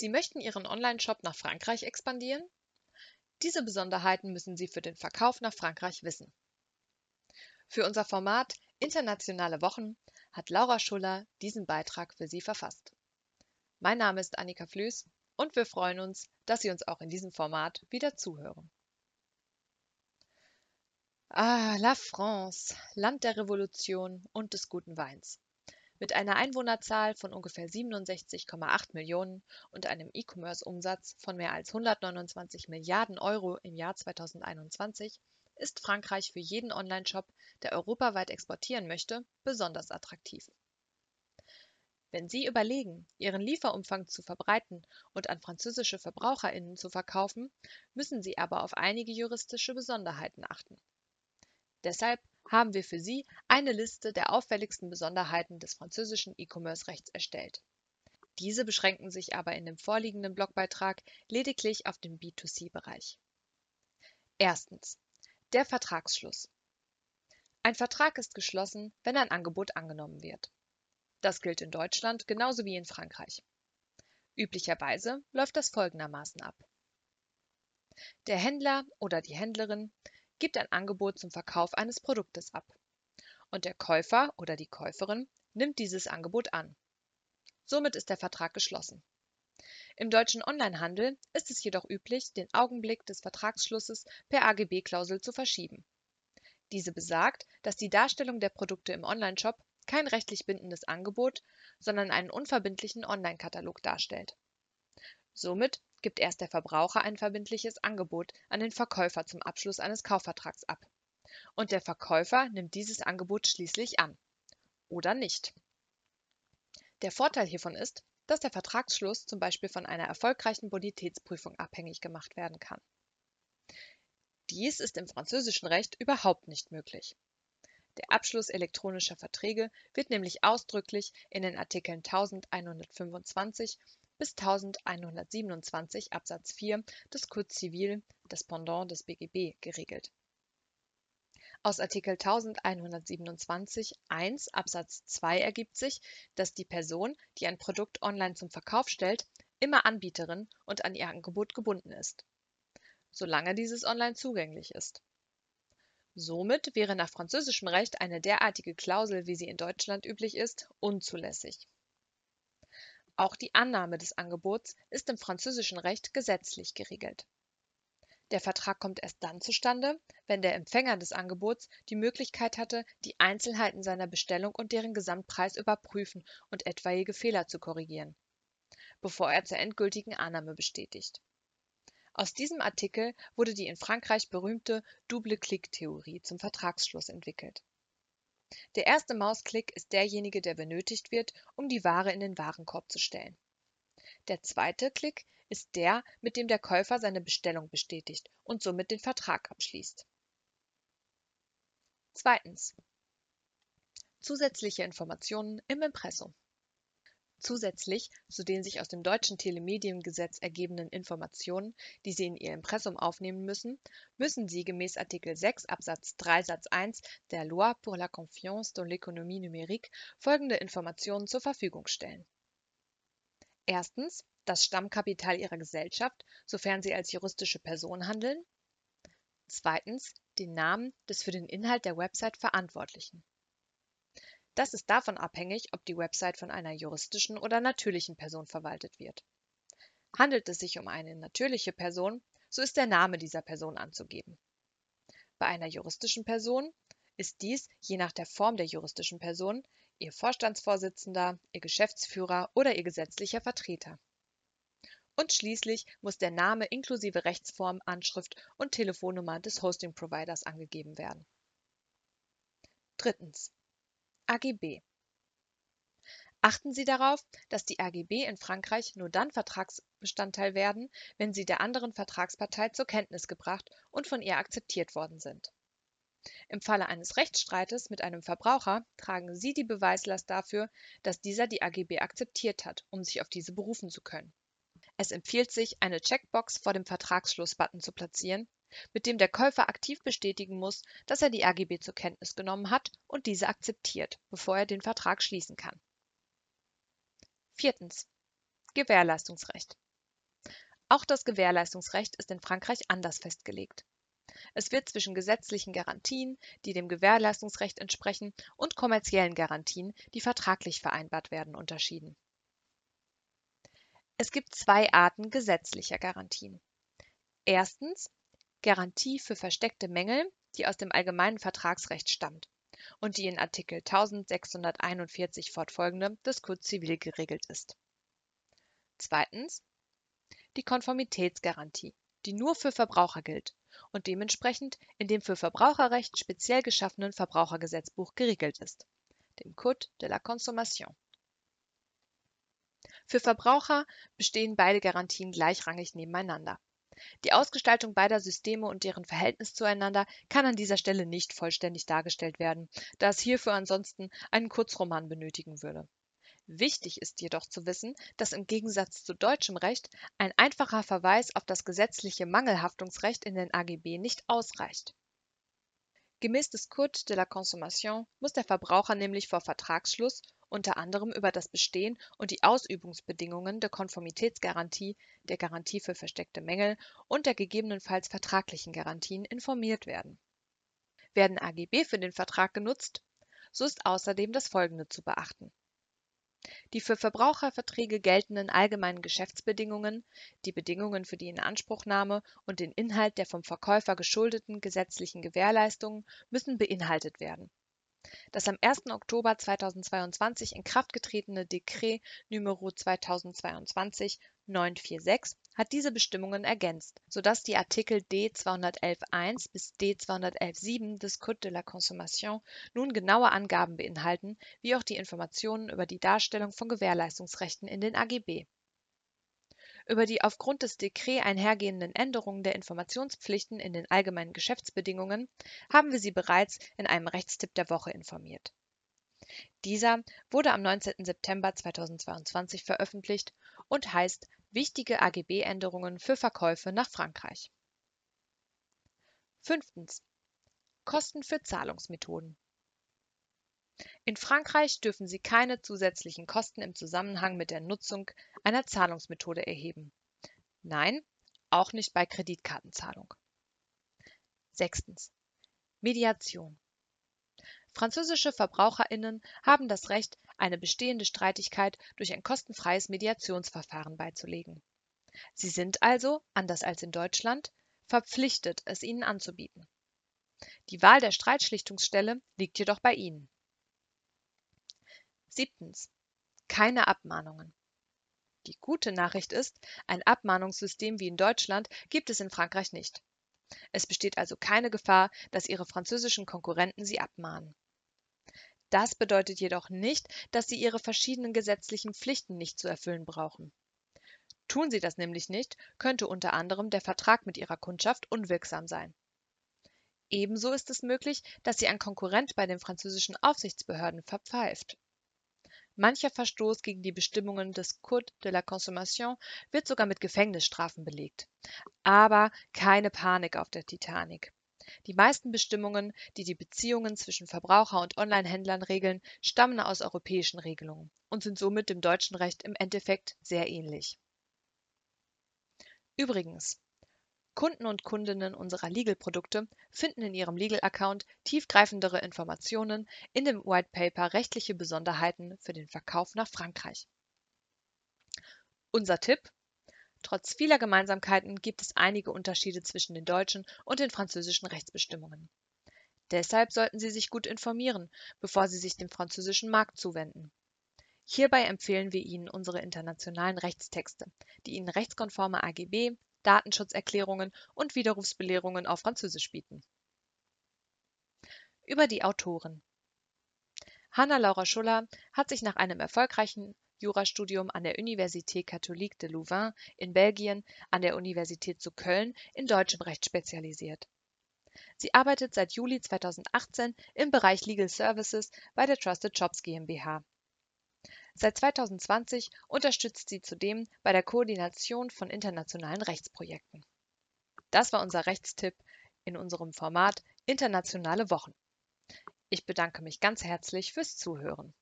Sie möchten Ihren Online-Shop nach Frankreich expandieren? Diese Besonderheiten müssen Sie für den Verkauf nach Frankreich wissen. Für unser Format Internationale Wochen hat Laura Schuller diesen Beitrag für Sie verfasst. Mein Name ist Annika Flüß und wir freuen uns, dass Sie uns auch in diesem Format wieder zuhören. Ah, la France, Land der Revolution und des guten Weins. Mit einer Einwohnerzahl von ungefähr 67,8 Millionen und einem E-Commerce-Umsatz von mehr als 129 Milliarden Euro im Jahr 2021 ist Frankreich für jeden Onlineshop, der europaweit exportieren möchte, besonders attraktiv. Wenn Sie überlegen, Ihren Lieferumfang zu verbreiten und an französische Verbraucherinnen zu verkaufen, müssen Sie aber auf einige juristische Besonderheiten achten. Deshalb haben wir für Sie eine Liste der auffälligsten Besonderheiten des französischen E-Commerce-Rechts erstellt. Diese beschränken sich aber in dem vorliegenden Blogbeitrag lediglich auf den B2C-Bereich. Erstens. Der Vertragsschluss. Ein Vertrag ist geschlossen, wenn ein Angebot angenommen wird. Das gilt in Deutschland genauso wie in Frankreich. Üblicherweise läuft das folgendermaßen ab. Der Händler oder die Händlerin gibt ein Angebot zum Verkauf eines Produktes ab. Und der Käufer oder die Käuferin nimmt dieses Angebot an. Somit ist der Vertrag geschlossen. Im deutschen Onlinehandel ist es jedoch üblich, den Augenblick des Vertragsschlusses per AGB-Klausel zu verschieben. Diese besagt, dass die Darstellung der Produkte im Onlineshop kein rechtlich bindendes Angebot, sondern einen unverbindlichen Online-Katalog darstellt. Somit gibt erst der Verbraucher ein verbindliches Angebot an den Verkäufer zum Abschluss eines Kaufvertrags ab. Und der Verkäufer nimmt dieses Angebot schließlich an. Oder nicht. Der Vorteil hiervon ist, dass der Vertragsschluss zum Beispiel von einer erfolgreichen Bonitätsprüfung abhängig gemacht werden kann. Dies ist im französischen Recht überhaupt nicht möglich. Der Abschluss elektronischer Verträge wird nämlich ausdrücklich in den Artikeln 1125 bis 1127 Absatz 4 des Code Civil, das Pendant des BGB, geregelt. Aus Artikel 1127 1 Absatz 2 ergibt sich, dass die Person, die ein Produkt online zum Verkauf stellt, immer Anbieterin und an ihr Angebot gebunden ist, solange dieses online zugänglich ist. Somit wäre nach französischem Recht eine derartige Klausel, wie sie in Deutschland üblich ist, unzulässig auch die Annahme des Angebots ist im französischen Recht gesetzlich geregelt. Der Vertrag kommt erst dann zustande, wenn der Empfänger des Angebots die Möglichkeit hatte, die Einzelheiten seiner Bestellung und deren Gesamtpreis überprüfen und etwaige Fehler zu korrigieren, bevor er zur endgültigen Annahme bestätigt. Aus diesem Artikel wurde die in Frankreich berühmte Double-Click-Theorie zum Vertragsschluss entwickelt der erste Mausklick ist derjenige, der benötigt wird, um die Ware in den Warenkorb zu stellen. Der zweite Klick ist der, mit dem der Käufer seine Bestellung bestätigt und somit den Vertrag abschließt. Zweitens. Zusätzliche Informationen im Impressum. Zusätzlich zu den sich aus dem deutschen Telemediengesetz ergebenden Informationen, die Sie in Ihr Impressum aufnehmen müssen, müssen Sie gemäß Artikel 6 Absatz 3 Satz 1 der Loi pour la confiance dans l'économie numérique folgende Informationen zur Verfügung stellen. Erstens das Stammkapital Ihrer Gesellschaft, sofern Sie als juristische Person handeln. Zweitens den Namen des für den Inhalt der Website Verantwortlichen. Das ist davon abhängig, ob die Website von einer juristischen oder natürlichen Person verwaltet wird. Handelt es sich um eine natürliche Person, so ist der Name dieser Person anzugeben. Bei einer juristischen Person ist dies, je nach der Form der juristischen Person, ihr Vorstandsvorsitzender, ihr Geschäftsführer oder ihr gesetzlicher Vertreter. Und schließlich muss der Name inklusive Rechtsform, Anschrift und Telefonnummer des Hosting-Providers angegeben werden. Drittens. AGB. Achten Sie darauf, dass die AGB in Frankreich nur dann Vertragsbestandteil werden, wenn sie der anderen Vertragspartei zur Kenntnis gebracht und von ihr akzeptiert worden sind. Im Falle eines Rechtsstreites mit einem Verbraucher tragen Sie die Beweislast dafür, dass dieser die AGB akzeptiert hat, um sich auf diese berufen zu können. Es empfiehlt sich, eine Checkbox vor dem Vertragsschluss-Button zu platzieren, mit dem der Käufer aktiv bestätigen muss, dass er die AGB zur Kenntnis genommen hat und diese akzeptiert, bevor er den Vertrag schließen kann. Viertens. Gewährleistungsrecht. Auch das Gewährleistungsrecht ist in Frankreich anders festgelegt. Es wird zwischen gesetzlichen Garantien, die dem Gewährleistungsrecht entsprechen, und kommerziellen Garantien, die vertraglich vereinbart werden, unterschieden. Es gibt zwei Arten gesetzlicher Garantien. Erstens Garantie für versteckte Mängel, die aus dem allgemeinen Vertragsrecht stammt und die in Artikel 1641 fortfolgende des Code Zivil geregelt ist. Zweitens die Konformitätsgarantie, die nur für Verbraucher gilt und dementsprechend in dem für Verbraucherrecht speziell geschaffenen Verbrauchergesetzbuch geregelt ist, dem Code de la Consommation. Für Verbraucher bestehen beide Garantien gleichrangig nebeneinander. Die Ausgestaltung beider Systeme und deren Verhältnis zueinander kann an dieser Stelle nicht vollständig dargestellt werden, da es hierfür ansonsten einen Kurzroman benötigen würde. Wichtig ist jedoch zu wissen, dass im Gegensatz zu deutschem Recht ein einfacher Verweis auf das gesetzliche Mangelhaftungsrecht in den AGB nicht ausreicht. Gemäß des Code de la Consommation muss der Verbraucher nämlich vor Vertragsschluss unter anderem über das Bestehen und die Ausübungsbedingungen der Konformitätsgarantie, der Garantie für versteckte Mängel und der gegebenenfalls vertraglichen Garantien informiert werden. Werden AGB für den Vertrag genutzt, so ist außerdem das Folgende zu beachten die für Verbraucherverträge geltenden allgemeinen Geschäftsbedingungen, die Bedingungen für die Inanspruchnahme und den Inhalt der vom Verkäufer geschuldeten gesetzlichen Gewährleistungen müssen beinhaltet werden das am 1. Oktober 2022 in Kraft getretene Dekret Nr. 2022-946 hat diese Bestimmungen ergänzt, sodass die Artikel D 211.1 bis D 211.7 des Code de la Consommation nun genaue Angaben beinhalten, wie auch die Informationen über die Darstellung von Gewährleistungsrechten in den AGB über die aufgrund des Dekret einhergehenden Änderungen der Informationspflichten in den allgemeinen Geschäftsbedingungen haben wir Sie bereits in einem Rechtstipp der Woche informiert. Dieser wurde am 19. September 2022 veröffentlicht und heißt Wichtige AGB-Änderungen für Verkäufe nach Frankreich. Fünftens. Kosten für Zahlungsmethoden. In Frankreich dürfen Sie keine zusätzlichen Kosten im Zusammenhang mit der Nutzung einer Zahlungsmethode erheben. Nein, auch nicht bei Kreditkartenzahlung. Sechstens. Mediation. Französische VerbraucherInnen haben das Recht, eine bestehende Streitigkeit durch ein kostenfreies Mediationsverfahren beizulegen. Sie sind also, anders als in Deutschland, verpflichtet, es ihnen anzubieten. Die Wahl der Streitschlichtungsstelle liegt jedoch bei Ihnen. Siebtens. Keine Abmahnungen. Die gute Nachricht ist, ein Abmahnungssystem wie in Deutschland gibt es in Frankreich nicht. Es besteht also keine Gefahr, dass Ihre französischen Konkurrenten Sie abmahnen. Das bedeutet jedoch nicht, dass Sie Ihre verschiedenen gesetzlichen Pflichten nicht zu erfüllen brauchen. Tun Sie das nämlich nicht, könnte unter anderem der Vertrag mit Ihrer Kundschaft unwirksam sein. Ebenso ist es möglich, dass Sie ein Konkurrent bei den französischen Aufsichtsbehörden verpfeift. Mancher Verstoß gegen die Bestimmungen des Code de la Consommation wird sogar mit Gefängnisstrafen belegt. Aber keine Panik auf der Titanic. Die meisten Bestimmungen, die die Beziehungen zwischen Verbraucher und Online-Händlern regeln, stammen aus europäischen Regelungen und sind somit dem deutschen Recht im Endeffekt sehr ähnlich. Übrigens, Kunden und Kundinnen unserer Legal-Produkte finden in ihrem Legal-Account tiefgreifendere Informationen in dem White Paper Rechtliche Besonderheiten für den Verkauf nach Frankreich. Unser Tipp Trotz vieler Gemeinsamkeiten gibt es einige Unterschiede zwischen den deutschen und den französischen Rechtsbestimmungen. Deshalb sollten Sie sich gut informieren, bevor Sie sich dem französischen Markt zuwenden. Hierbei empfehlen wir Ihnen unsere internationalen Rechtstexte, die Ihnen rechtskonforme AGB, Datenschutzerklärungen und Widerrufsbelehrungen auf Französisch bieten. Über die Autoren Hanna-Laura Schuller hat sich nach einem erfolgreichen Jurastudium an der Université Catholique de Louvain in Belgien, an der Universität zu Köln in deutschem Recht spezialisiert. Sie arbeitet seit Juli 2018 im Bereich Legal Services bei der Trusted Jobs GmbH Seit 2020 unterstützt sie zudem bei der Koordination von internationalen Rechtsprojekten. Das war unser Rechtstipp in unserem Format Internationale Wochen. Ich bedanke mich ganz herzlich fürs Zuhören.